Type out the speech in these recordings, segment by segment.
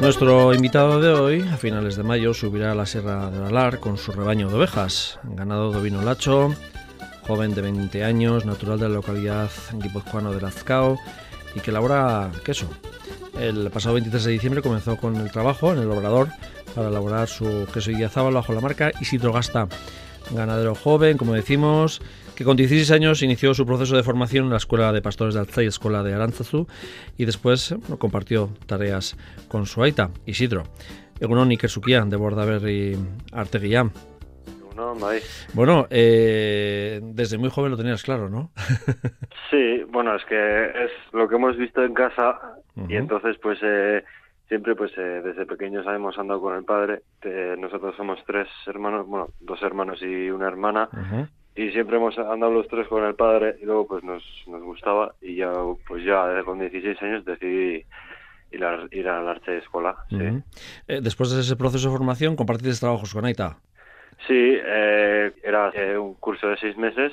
Nuestro invitado de hoy, a finales de mayo, subirá a la Sierra de Alar con su rebaño de ovejas. Ganado de vino lacho, joven de 20 años, natural de la localidad guipuzcoano de Lazcao y que elabora queso. El pasado 23 de diciembre comenzó con el trabajo en el obrador para elaborar su queso Idiazábal bajo la marca Isidro Gasta. Ganadero joven, como decimos, que con 16 años inició su proceso de formación en la Escuela de Pastores de Alzay, Escuela de Aránzazu, y después compartió tareas con su aita, Isidro. Egunon Ikersukia, de Bordaberry Arteguillán. Bueno, eh, desde muy joven lo tenías claro, ¿no? sí, bueno, es que es lo que hemos visto en casa y entonces pues eh, siempre pues eh, desde pequeños hemos andado con el padre. nosotros somos tres hermanos, bueno, dos hermanos y una hermana y siempre hemos andado los tres con el padre y luego pues nos, nos gustaba y ya pues ya con 16 años decidí ir a, ir a la arte de escuela. Eh, después de ese proceso de formación, ¿compartiste trabajos con Aita? Sí, eh, era eh, un curso de seis meses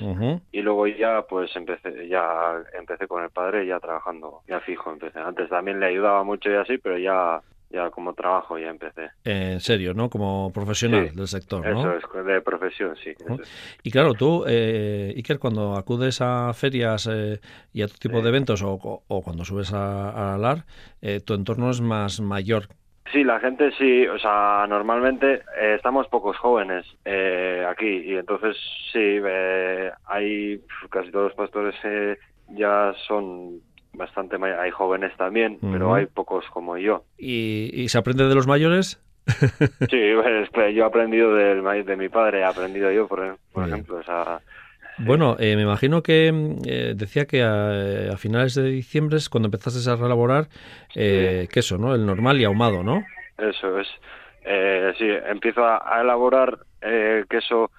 y luego ya pues empecé ya empecé con el padre ya trabajando ya fijo empecé. Antes también le ayudaba mucho y así, pero ya ya como trabajo ya empecé. en serio, ¿no? Como profesional del sector, ¿no? Eso es, de profesión, sí. Y claro, tú, eh, Iker, cuando acudes a ferias eh, y a otro tipo de eventos o, o, cuando subes a, a LAR, eh, tu entorno es más mayor. Sí, la gente sí, o sea, normalmente eh, estamos pocos jóvenes aquí y entonces sí, hay casi todos los pastores ya son bastante hay jóvenes también, pero hay pocos como yo. ¿Y, se aprende de los mayores? sí, pues, yo he aprendido del, de mi padre, he aprendido yo, por, ejemplo. Bueno, eh, me imagino que eh, decía que a, finales de diciembre es cuando empezaste a relaborar eh, queso, ¿no? El normal y ahumado, ¿no? Eso es. sí, empiezo a, elaborar queso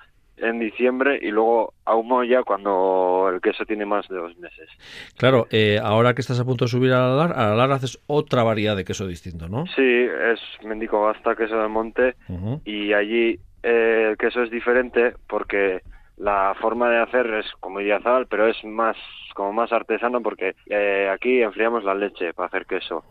en diciembre y luego ahumo ya cuando el queso tiene más de dos meses. Claro, eh, ahora que estás a punto de subir a la a la haces otra variedad de queso distinto, ¿no? Sí, es Mendico Gasta, queso del monte, y allí eh, el queso es diferente porque la forma de hacer es como Idiazabal, pero es más como más artesano porque eh, aquí enfriamos la leche para hacer queso.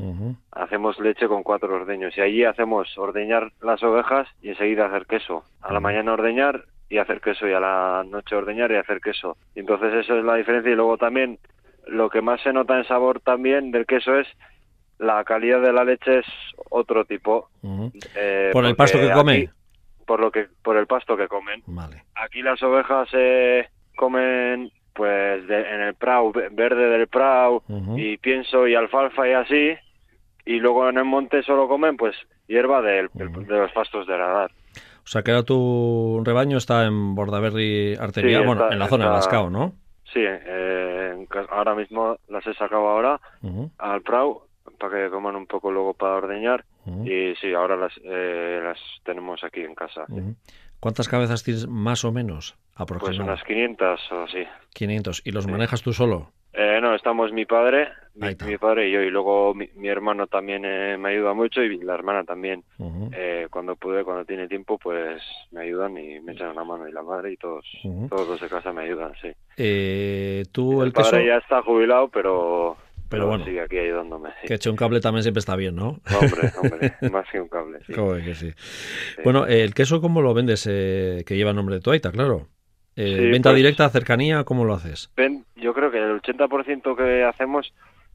Hacemos leche con cuatro ordeños y allí hacemos ordeñar las ovejas y enseguida hacer queso. A la mañana ordeñar y hacer queso y a la noche ordeñar y hacer queso. Y entonces eso es la diferencia y luego también lo que más se nota en sabor también del queso es la calidad de la leche es otro tipo. Eh, por el pasto que come. Por lo que por el pasto que comen. Vale. Aquí las ovejas eh, comen pues en el prau verde del prau y pienso y alfalfa y así y luego en el monte solo comen pues hierba de los pastos de radar. O sea, que ahora tu rebaño está en Bordaberry Arteria, bueno, en la zona de Lascao, ¿no? Sí, eh, ahora mismo las he sacado ahora al Prau para que coman un poco luego para ordeñar y sí, ahora las, eh, las tenemos aquí en casa. ¿Cuántas cabezas tienes más o menos aproximadamente? Pues unas 500 o así. 500. ¿Y los manejas tú solo? Eh, no, estamos mi padre, mi, padre y yo, y luego mi, hermano también eh, me ayuda mucho y la hermana también. eh, cuando pude, cuando tiene tiempo, pues me ayudan y me echan una mano y la madre y todos, todos los de casa me ayudan, sí. Eh, ¿tú el, padre ya está jubilado, pero pero bueno, sigue aquí ayudándome. Que eche un cable también siempre está bien, ¿no? Hombre, hombre, más que un cable. Sí. que sí. Bueno, el queso, ¿cómo lo vendes? Eh, que lleva el nombre de tu aita, claro. Eh, ¿Venta pues directa, cercanía? ¿Cómo lo haces? Ven, yo creo que el 80% que hacemos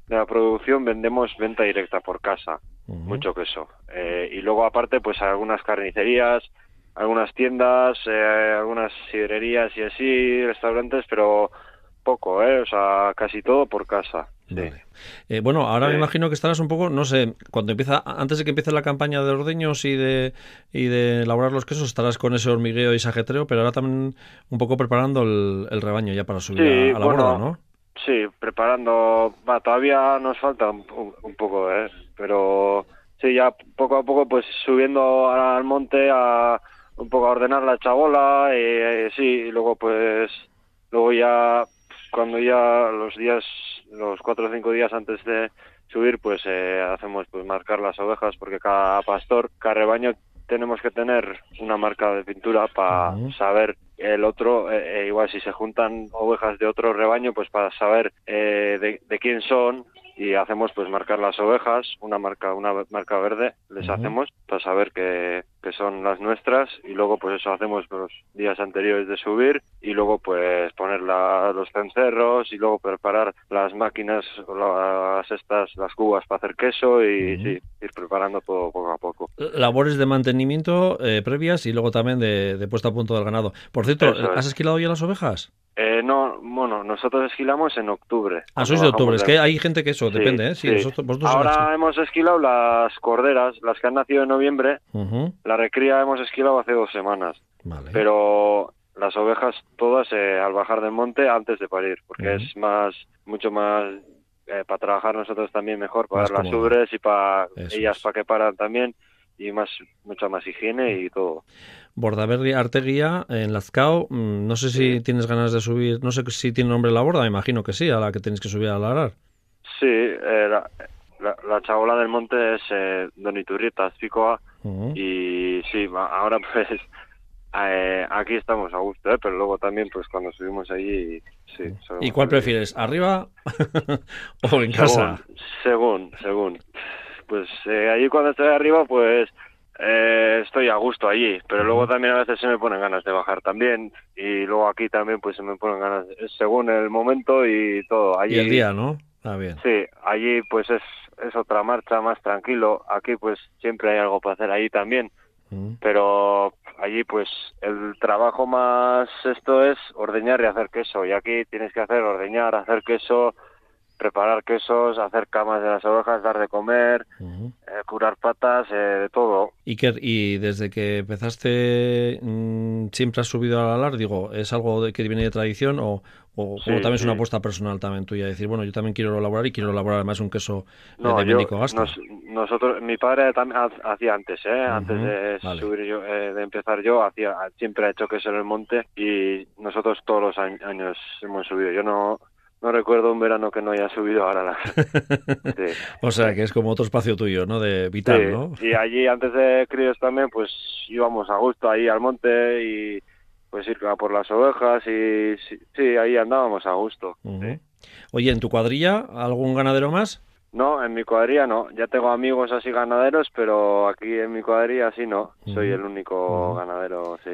de la producción vendemos venta directa por casa, mucho queso. Eh, y luego aparte, pues algunas carnicerías, algunas tiendas, eh, algunas sidrerías y así, restaurantes, pero poco, ¿eh? O sea, casi todo por casa. Eh, bueno, ahora me imagino que estarás un poco, no sé, cuando empieza, antes de que empiece la campaña de ordeños y de, y de elaborar los quesos, estarás con ese hormigueo y ese ajetreo, pero ahora también un poco preparando el, rebaño ya para subir a, la borda, ¿no? Sí, preparando, va, todavía nos falta un, poco, ¿eh? Pero sí, ya poco a poco pues subiendo al monte a un poco a ordenar la chabola y, y sí, y luego pues luego ya cuando ya los días, los cuatro o cinco días antes de subir, pues eh, hacemos pues marcar las ovejas porque cada pastor, cada rebaño tenemos que tener una marca de pintura para saber el otro, eh, eh, igual si se juntan ovejas de otro rebaño, pues para saber eh, de, de, quién son, y hacemos pues marcar las ovejas, una marca, una marca verde, les hacemos para saber que, que, son las nuestras y luego pues eso hacemos los días anteriores de subir y luego pues poner los cencerros y luego preparar las máquinas, las estas, las cubas para hacer queso y sí, ir preparando todo poco a poco. Labores de mantenimiento eh, previas y luego también de, de puesta a punto del ganado. Por cierto, ¿has esquilado ya las ovejas? Eh, no, bueno, nosotros esquilamos en octubre. Ah, sois de octubre, es que hay gente que eso, depende, ¿eh? Sí, Ahora hemos esquilado las corderas, las que han nacido en noviembre. La recría hemos esquilado hace dos semanas. Vale. Pero las ovejas todas eh, al bajar del monte antes de parir, porque es más, mucho más eh, para trabajar nosotros también mejor, para dar las ubres y para ellas para que paran también y más mucha más higiene y todo. Bordaberry Arteguía en Lazcao, mm, no sé si tienes ganas de subir, no sé si tiene nombre la borda, me imagino que sí, a la que tenéis que subir a larar. Sí, eh, la, la, chabola del monte es eh, Don Iturrieta, Y sí, ahora pues eh, aquí estamos a gusto, ¿eh? pero luego también pues cuando subimos allí, sí. ¿Y cuál prefieres, arriba o en casa? Según, según pues eh, allí cuando estoy arriba, pues eh, estoy a gusto allí, pero luego también a veces se me ponen ganas de bajar también y luego aquí también pues se me ponen ganas según el momento y todo. Allí, y el día, ¿no? Ah, bien. Sí, allí pues es, es otra marcha más tranquilo, aquí pues siempre hay algo para hacer allí también, pero allí pues el trabajo más esto es ordeñar y hacer queso. Y aquí tienes que hacer ordeñar, hacer queso, preparar quesos, hacer camas de las ovejas, dar de comer, eh, curar patas, eh, de todo. ¿Y, que, y desde que empezaste mm, siempre has subido al alar? Digo, ¿es algo de, que viene de tradición o, o, también es una apuesta personal también tuya? Decir, bueno, yo también quiero elaborar y quiero elaborar además un queso eh, no, de Médico Gasta. nosotros, mi padre también hacía antes, ¿eh? antes de subir yo, de empezar yo, hacía siempre ha hecho queso en el monte y nosotros todos los años hemos subido. Yo no no recuerdo un verano que no haya subido ahora la... o sea, que es como otro espacio tuyo, ¿no? De vital, ¿no? Y allí, antes de críos también, pues íbamos a gusto ahí al monte y pues ir a por las ovejas y sí, ahí andábamos a gusto. Oye, ¿en tu cuadrilla algún ganadero más? No, en mi cuadrilla no. Ya tengo amigos así ganaderos, pero aquí en mi cuadrilla sí no. Soy el único ganadero, sí.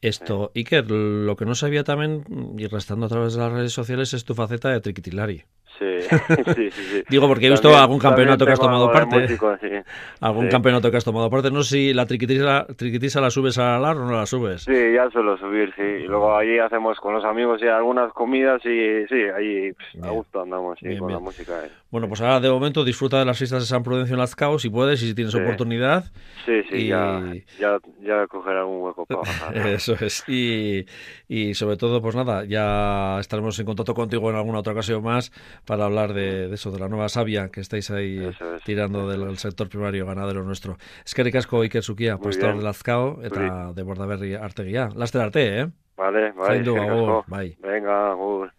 Esto, Iker, lo que no sabía también, y restando a través de las redes sociales, es tu faceta de triquitilari. Sí, sí, sí, Digo, porque he visto algún campeonato que has tomado parte. algún campeonato que has tomado parte. No sé si la triquitisa, triquitisa la subes a la o no la subes. Sí, ya suelo subir, sí. Y luego allí hacemos con los amigos y algunas comidas y sí, allí a gusto andamos con la música. Eh. Bueno, pues ahora de momento disfruta de las fiestas de San Prudencio en Lazcao, si puedes y si tienes oportunidad. Sí, sí, ya, ya, ya un hueco para bajar. Eso es. Y, y sobre todo, pues nada, ya estaremos en contacto contigo en alguna otra ocasión más para hablar de, eso, de la nueva savia que estáis ahí tirando del, sector primario ganadero nuestro. Es que ricasco Iker Sukia, pastor de Lazcao eta de Bordaberri artegia. Laster arte, eh? Vale, bai. Zaindu, agur, bai. Venga, agur.